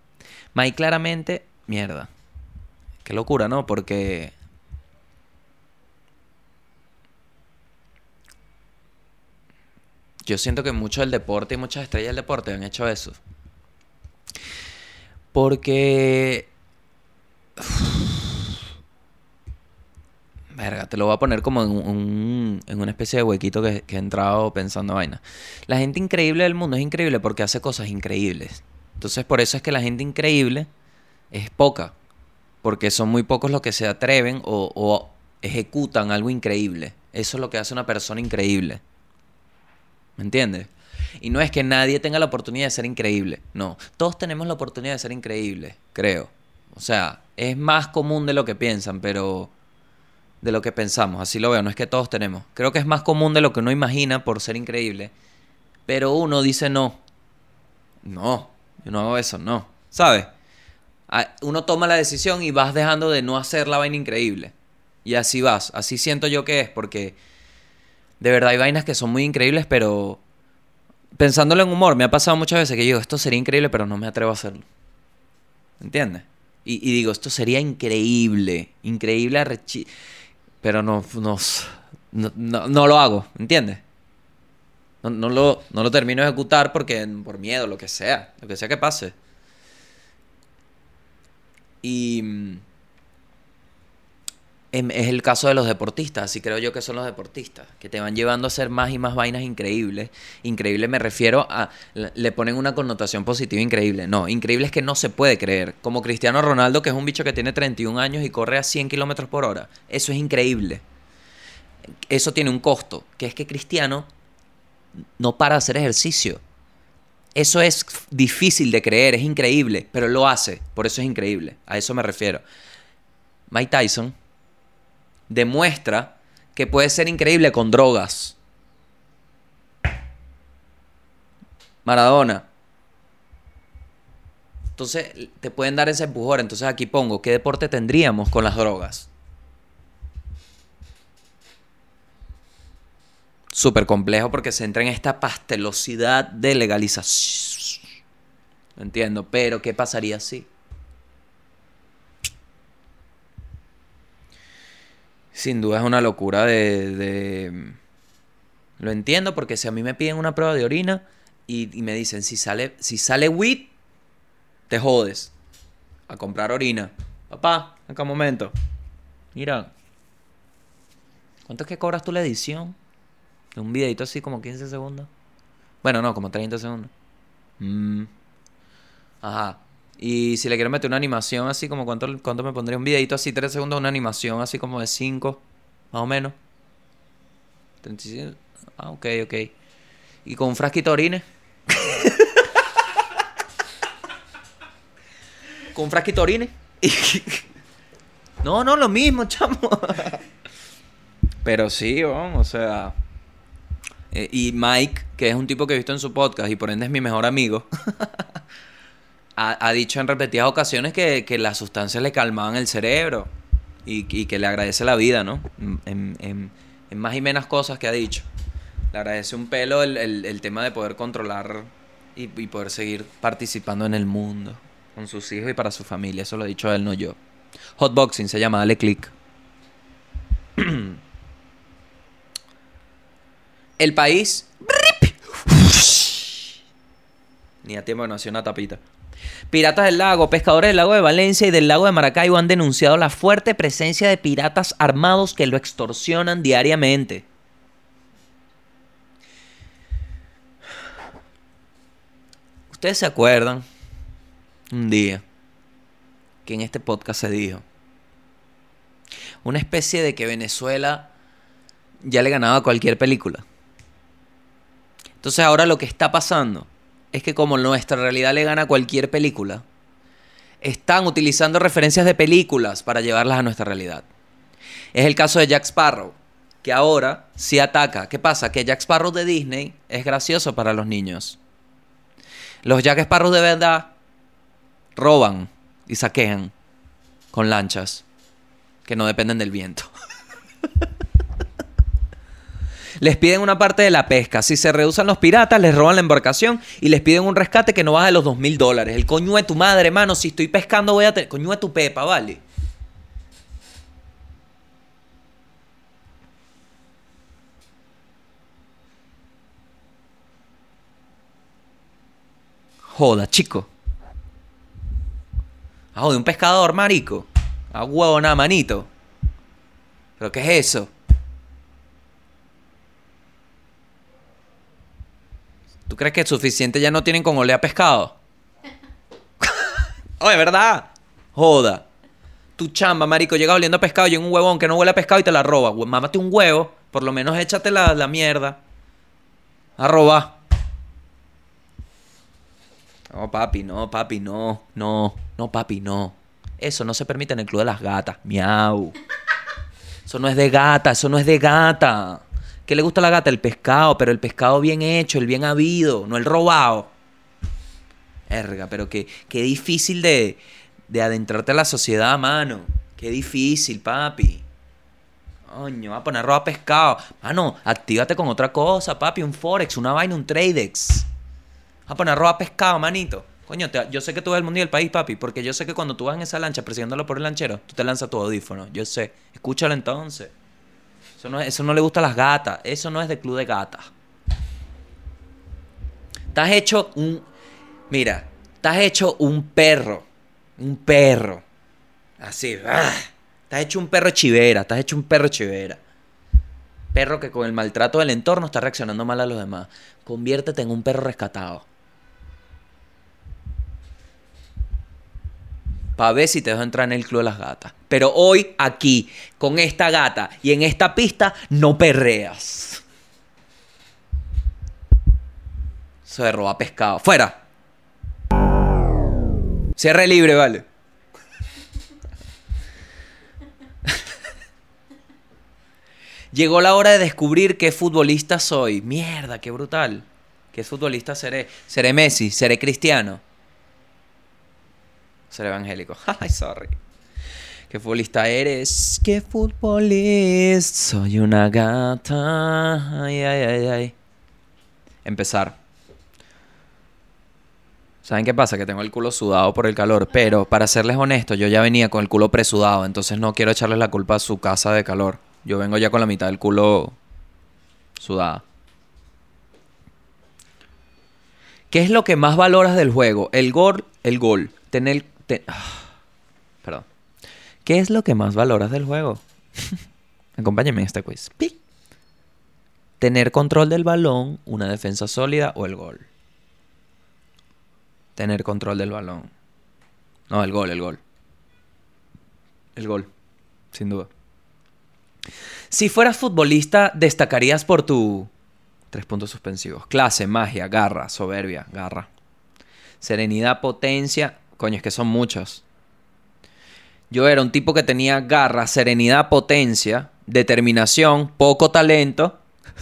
Mike claramente, mierda. Qué locura, ¿no? Porque... Yo siento que mucho del deporte y muchas estrellas del deporte han hecho eso. Porque... (sighs) Verga, te lo voy a poner como en, un- en una especie de huequito que, que he entrado pensando vaina. La gente increíble del mundo es increíble porque hace cosas increíbles. Entonces por eso es que la gente increíble es poca. Porque son muy pocos los que se atreven o, ejecutan algo increíble. Eso es lo que hace una persona increíble. ¿Me entiendes? Y no es que nadie tenga la oportunidad de ser increíble. No, todos tenemos la oportunidad de ser increíble, creo. O sea, es más común de lo que piensan, pero de lo que pensamos, así lo veo, no es que todos tenemos. Creo que es más común de lo que uno imagina por ser increíble, pero uno dice no. No, yo no hago eso, no. ¿Sabes? Uno toma la decisión y vas dejando de no hacer la vaina increíble. Y así vas, así siento yo que es, porque de verdad hay vainas que son muy increíbles, pero pensándolo en humor, me ha pasado muchas veces que digo, esto sería increíble, pero no me atrevo a hacerlo. ¿Entiendes? Y, digo, esto sería increíble, increíble, pero no, no, no, no- no lo hago, ¿entiendes? No, no lo, no lo termino de ejecutar porque por miedo, lo que sea, lo que sea que pase. Y mm, em- es el caso de los deportistas, así creo yo que son los deportistas, que te van llevando a hacer más y más vainas increíbles. Increíble me refiero a, le ponen una connotación positiva increíble. No, increíble es que no se puede creer. Como Cristiano Ronaldo, que es un bicho que tiene 31 años y corre a 100 kilómetros por hora. Eso es increíble. Eso tiene un costo, que es que Cristiano no para hacer ejercicio. Eso es difícil de creer, es increíble, pero lo hace, por eso es increíble. A eso me refiero. Mike Tyson demuestra que puede ser increíble con drogas. Maradona. Entonces te pueden dar ese empujón. Entonces aquí pongo, ¿qué deporte tendríamos con las drogas? Súper complejo porque se entra en esta pastelosidad de legalización. Entiendo, pero ¿qué pasaría si? Sin duda es una locura de, de- Lo entiendo porque si a mí me piden una prueba de orina y, me dicen si sale, si sale weed, te jodes. A comprar orina. Papá, acá un momento. Mira. ¿Cuánto es que cobras tú la edición? Un videito así como 15 segundos. Bueno, no, como 30 segundos. Mm. Ajá. Y si le quiero meter una animación así como cuánto, cuánto me pondría un videito así 3 segundos, una animación así como de 5, más o menos. 35. Ah, ok, ok. Y con un frasquito de orines. (laughs) con un frasquito de orines. (laughs) no, no, lo mismo, chamo. Pero sí, weón, o sea. Eh, y Mike, que es un tipo que he visto en su podcast y por ende es mi mejor amigo, (laughs) ha, ha dicho en repetidas ocasiones que, que las sustancias le calmaban el cerebro y, que le agradece la vida, ¿no? En, en- más y menos cosas que ha dicho. Le agradece un pelo el, el- el tema de poder controlar y, y poder seguir participando en el mundo con sus hijos y para su familia. Eso lo ha dicho él, no yo. Hotboxing se llama, dale click. (clears throat) El país. Ni a tiempo que nació una tapita. Piratas del lago, pescadores del lago de Valencia y del lago de Maracaibo han denunciado la fuerte presencia de piratas armados que lo extorsionan diariamente. Ustedes se acuerdan un día que en este podcast se dijo una especie de que Venezuela ya le ganaba a cualquier película. Entonces ahora lo que está pasando es que como nuestra realidad le gana a cualquier película, están utilizando referencias de películas para llevarlas a nuestra realidad. Es el caso de Jack Sparrow, que ahora sí ataca. ¿Qué pasa? Que Jack Sparrow de Disney es gracioso para los niños. Los Jack Sparrow de verdad roban y saquean con lanchas que no dependen del viento. (laughs) les piden una parte de la pesca. Si se rehusan los piratas, les roban la embarcación y les piden un rescate que no baja de los dos mil dólares. El coño de tu madre, hermano. Si estoy pescando, voy a tener. Coño de tu pepa, vale. Joda, chico. Ah, de un pescador, marico. A huevo, nada, manito. ¿Pero qué es eso? ¿Tú crees que es suficiente ya no tienen con oler a pescado? (laughs) Oye, ¿verdad? Joda. Tu chamba, marico, llega oliendo a pescado y en un huevón que no huele a pescado y te la roba. Mámate un huevo, por lo menos échate la, la mierda. A robar. No, papi, no, papi, no, no, no, papi, no. Eso no se permite en el club de las gatas. Miau. Eso no es de gata, eso no es de gata. ¿Qué le gusta a la gata? El pescado, pero el pescado bien hecho, el bien habido, no el robado. Erga, pero qué, qué difícil de, de adentrarte a la sociedad, mano. Qué difícil, papi. Coño, va a poner roba pescado. Mano, actívate con otra cosa, papi. Un Forex, una vaina, un Tradex. Va a poner roba pescado, manito. Coño, te- yo sé que tú ves el mundo y el país, papi. Porque yo sé que cuando tú vas en esa lancha persiguiéndolo por el lanchero, tú te lanzas tu audífono. Yo sé. Escúchalo entonces. Eso no, es- eso no le gusta a las gatas. Eso no es de club de gatas. Estás hecho un. Mira, estás hecho un perro. Un perro. Así. ¡ah! Estás hecho un perro chivera. Estás hecho un perro chivera. Perro que con el maltrato del entorno está reaccionando mal a los demás. Conviértete en un perro rescatado. Para ver si te dejo entrar en el club de las gatas. Pero hoy, aquí, con esta gata y en esta pista, no perreas. Eso de robar pescado. ¡Fuera! Cierre libre, vale. (laughs) Llegó la hora de descubrir qué futbolista soy. Mierda, qué brutal. ¿Qué futbolista seré? ¿Seré Messi? ¿Seré Cristiano? Seré evangélico. (laughs) Ay, sorry. ¿Qué futbolista eres? ¿Qué futbolista? Soy una gata. Ay, ay, ay, ay. Empezar. ¿Saben qué pasa? Que tengo el culo sudado por el calor, pero para serles honesto, yo ya venía con el culo presudado, entonces no quiero echarles la culpa a su casa de calor. Yo vengo ya con la mitad del culo sudada. ¿Qué es lo que más valoras del juego? El gol, el gol. Tener, te- ah, perdón. ¿Qué es lo que más valoras del juego? (laughs) Acompáñenme en este quiz. Pi. Tener control del balón, una defensa sólida o el gol. Tener control del balón. No, el gol, el gol. El gol, sin duda. Si fueras futbolista, destacarías por tu... Tres puntos suspensivos. Clase, magia, garra, soberbia, garra. Serenidad, potencia. Coño, es que son muchos. Yo era un tipo que tenía garra, serenidad, potencia, determinación, poco talento. (laughs)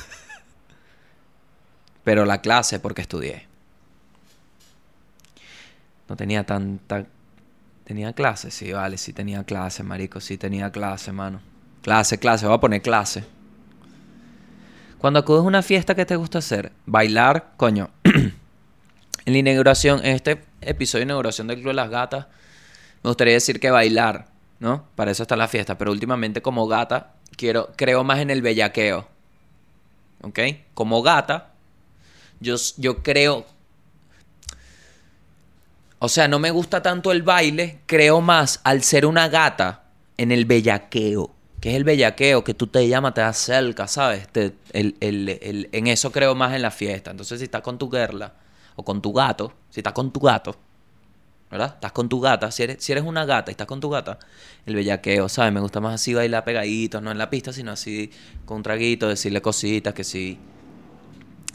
Pero la clase porque estudié. No tenía tanta... Tenía clase, sí, vale, sí tenía clase, marico, sí tenía clase, mano. Clase, clase, voy a poner clase. Cuando acudes a una fiesta, ¿qué te gusta hacer? Bailar, coño. (clears throat) en la inauguración, este episodio de inauguración del Club de las Gatas, me gustaría decir que bailar, ¿no? Para eso está la fiesta. Pero últimamente, como gata, quiero, creo más en el bellaqueo. ¿Ok? Como gata, yo, yo creo. O sea, no me gusta tanto el baile, creo más al ser una gata en el bellaqueo. ¿Qué es el bellaqueo? Que tú te llamas, te das cerca, ¿sabes? Te- el- el- el- en eso creo más en la fiesta. Entonces, si estás con tu girla o con tu gato, si estás con tu gato, ¿verdad? Estás con tu gata. Si eres, si eres una gata y estás con tu gata, el bellaqueo, ¿sabes? Me gusta más así bailar pegaditos, no en la pista, sino así con un traguito, decirle cositas que sí.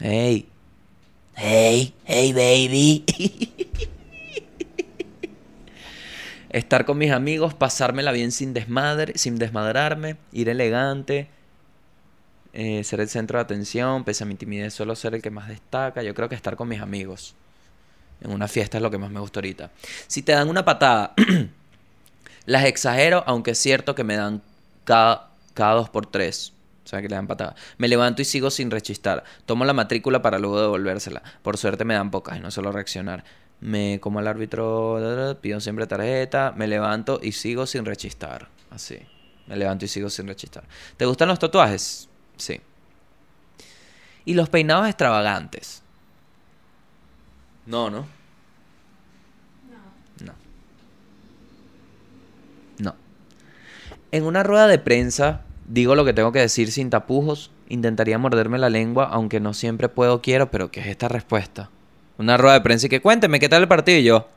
Hey, Hey, hey, baby. (laughs) estar con mis amigos, pasármela bien sin desmadre, sin desmadrarme, ir elegante, eh, ser el centro de atención, pese a mi timidez, solo ser el que más destaca. Yo creo que estar con mis amigos en una fiesta es lo que más me gusta ahorita. Si te dan una patada, (clears throat) las exagero, aunque es cierto que me dan cada, dos por tres. O sea, que le dan patada. Me levanto y sigo sin rechistar. Tomo la matrícula para luego devolvérsela. Por suerte me dan pocas y no suelo reaccionar. Me como al árbitro, pido siempre tarjeta, me levanto y sigo sin rechistar. Así. Me levanto y sigo sin rechistar. ¿Te gustan los tatuajes? Sí. Y los peinados extravagantes. No, ¿no? No. No. En una rueda de prensa, digo lo que tengo que decir sin tapujos, intentaría morderme la lengua, aunque no siempre puedo, quiero, pero ¿qué es esta respuesta? Una rueda de prensa y que cuénteme qué tal el partido y yo.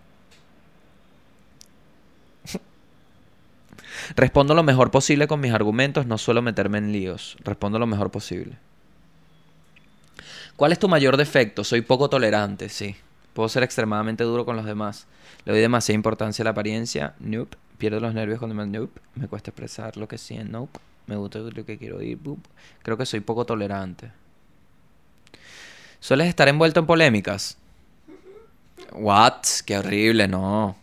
Respondo lo mejor posible con mis argumentos, no suelo meterme en líos. Respondo lo mejor posible. ¿Cuál es tu mayor defecto? Soy poco tolerante, sí. Puedo ser extremadamente duro con los demás. Le doy demasiada importancia a la apariencia. Nope. Pierdo los nervios cuando me... Nope. Me cuesta expresar lo que siento. Nope. Me gusta lo que quiero oír. Creo que soy poco tolerante. ¿Sueles estar envuelto en polémicas? What? Qué horrible, no.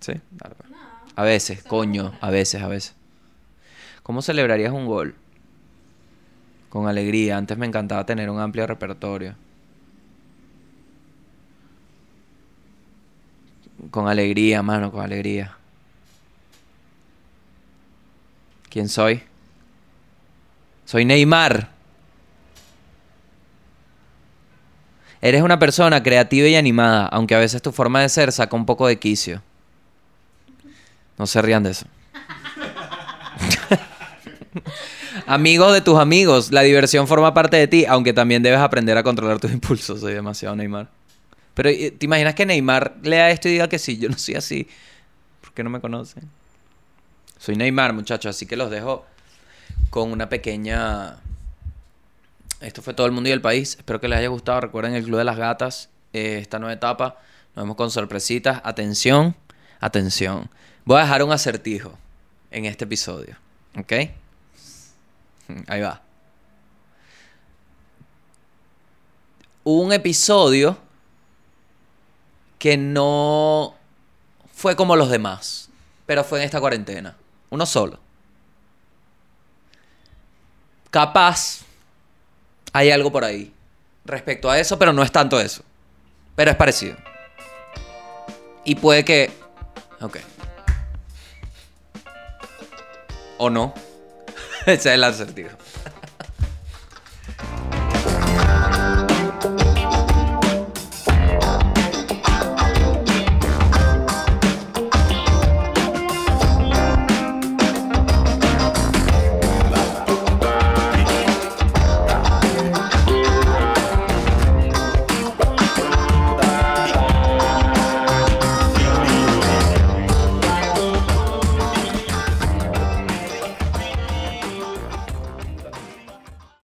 Sí, claro. A veces, coño, a veces, a veces. ¿Cómo celebrarías un gol? Con alegría. Antes me encantaba tener un amplio repertorio. Con alegría, mano, con alegría. ¿Quién soy? Soy Neymar. Eres una persona creativa y animada, aunque a veces tu forma de ser saca un poco de quicio. No se rían de eso. (laughs) Amigos de tus amigos, la diversión forma parte de ti, aunque también debes aprender a controlar tus impulsos. Soy demasiado Neymar. Pero eh, ¿te imaginas que Neymar lea esto y diga que sí? Yo no soy así. ¿Por qué no me conocen? Soy Neymar, muchachos, así que los dejo con una pequeña... Esto fue todo el mundo y el país. Espero que les haya gustado. Recuerden el Club de las Gatas, eh, esta nueva etapa. Nos vemos con sorpresitas. Atención, atención. Voy a dejar un acertijo en este episodio. ¿Ok? (laughs) Ahí va. Un episodio que no fue como los demás, pero fue en esta cuarentena. Uno solo. Capaz hay algo por ahí respecto a eso, pero no es tanto eso. Pero es parecido. Y puede que... Ok. O no. (laughs) Ese es el acertijo.